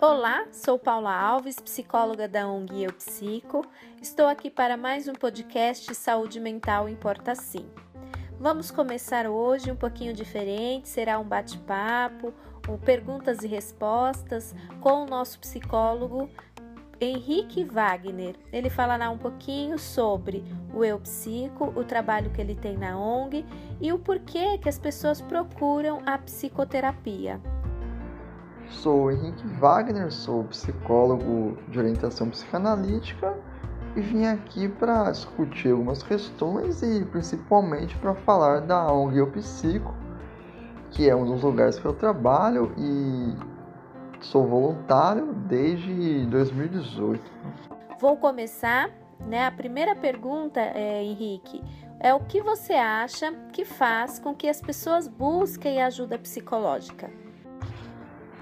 Olá, sou Paula Alves, psicóloga da ONG Eu Psico. Estou aqui para mais um podcast Saúde Mental Importa Sim. Vamos começar hoje um pouquinho diferente, será um bate-papo, perguntas e respostas com o nosso psicólogo Henrique Wagner. Ele falará um pouquinho sobre o Eu Psico, o trabalho que ele tem na ONG e o porquê que as pessoas procuram a psicoterapia. Sou Henrique Wagner, sou psicólogo de orientação psicanalítica e vim aqui para discutir algumas questões e principalmente para falar da ONG Eu Psico, que é um dos lugares que eu trabalho e sou voluntário desde 2018. Vou começar, né? A primeira pergunta, é, Henrique, é o que você acha que faz com que as pessoas busquem ajuda psicológica?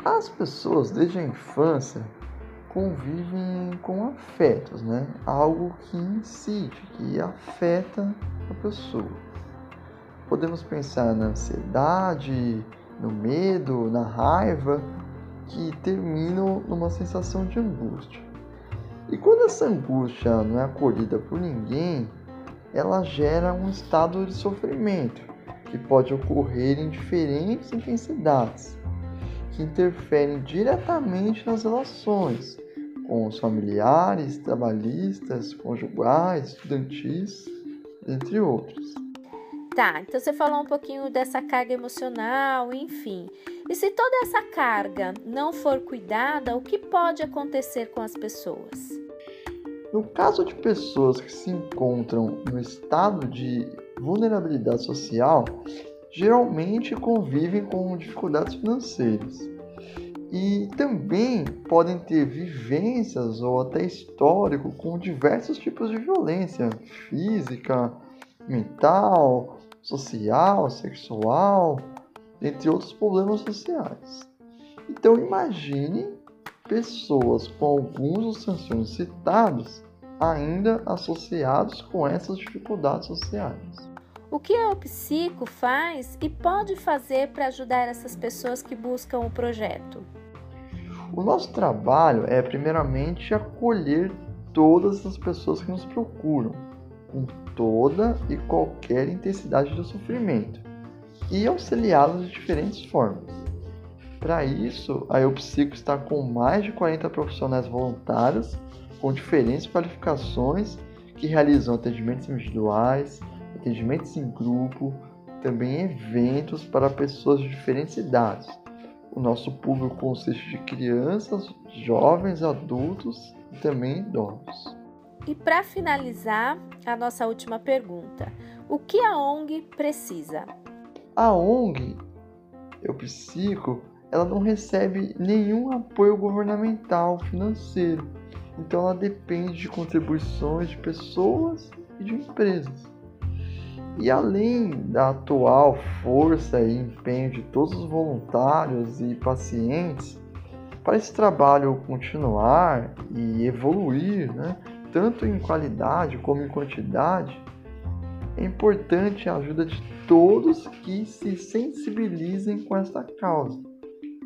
As pessoas, desde a infância, convivem com afetos, né? Algo que incide, que afeta a pessoa. Podemos pensar na ansiedade, no medo, na raiva, que terminam numa sensação de angústia. E quando essa angústia não é acolhida por ninguém, ela gera um estado de sofrimento que pode ocorrer em diferentes intensidades que interferem diretamente nas relações com os familiares, trabalhistas, conjugais, estudantis, entre outros. Tá, então você falou um pouquinho dessa carga emocional, enfim. E se toda essa carga não for cuidada, o que pode acontecer com as pessoas? No caso de pessoas que se encontram no estado de vulnerabilidade social, geralmente convivem com dificuldades financeiras e também podem ter vivências ou até histórico com diversos tipos de violência física, mental, social, sexual, entre outros problemas sociais. Então imagine pessoas com alguns dos sanções citados ainda associados com essas dificuldades sociais. O que a Psico faz e pode fazer para ajudar essas pessoas que buscam o projeto? O nosso trabalho é, primeiramente, acolher todas as pessoas que nos procuram, com toda e qualquer intensidade do sofrimento, e auxiliá-las de diferentes formas. Para isso, a Eupsico está com mais de 40 profissionais voluntários com diferentes qualificações que realizam atendimentos individuais, atendimentos em grupo, também eventos para pessoas de diferentes idades. O nosso público consiste de crianças, jovens, adultos e também idosos. E para finalizar, a nossa última pergunta: o que a ONG precisa? A ONG, eu psico, ela não recebe nenhum apoio governamental financeiro. Então ela depende de contribuições de pessoas e de empresas. E além da atual força e empenho de todos os voluntários e pacientes, para esse trabalho continuar e evoluir, né, tanto em qualidade como em quantidade, é importante a ajuda de todos que se sensibilizem com esta causa.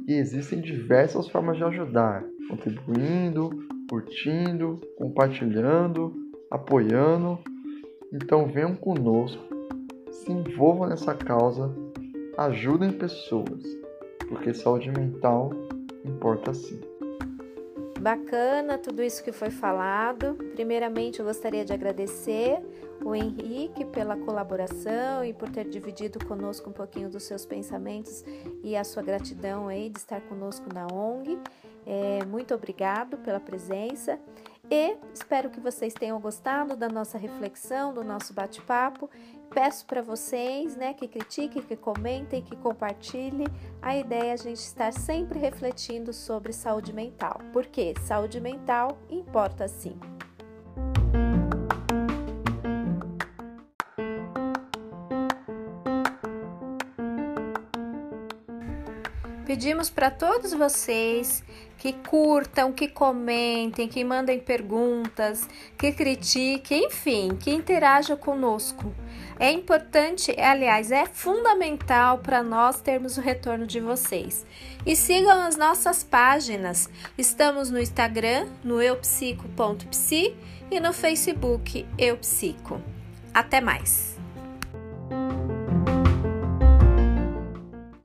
E existem diversas formas de ajudar, contribuindo, curtindo, compartilhando, apoiando. Então venham conosco se envolvam nessa causa, ajudem pessoas, porque saúde mental importa sim. Bacana tudo isso que foi falado. Primeiramente, eu gostaria de agradecer o Henrique pela colaboração e por ter dividido conosco um pouquinho dos seus pensamentos e a sua gratidão aí de estar conosco na ONG. É, muito obrigado pela presença e espero que vocês tenham gostado da nossa reflexão, do nosso bate-papo Peço para vocês, né, que critiquem, que comentem, que compartilhem. A ideia é a gente estar sempre refletindo sobre saúde mental, porque saúde mental importa sim. Pedimos para todos vocês que curtam, que comentem, que mandem perguntas, que critiquem, enfim, que interajam conosco. É importante, aliás, é fundamental para nós termos o retorno de vocês. E sigam as nossas páginas. Estamos no Instagram, no eupsico.psi e no Facebook eupsico. Até mais!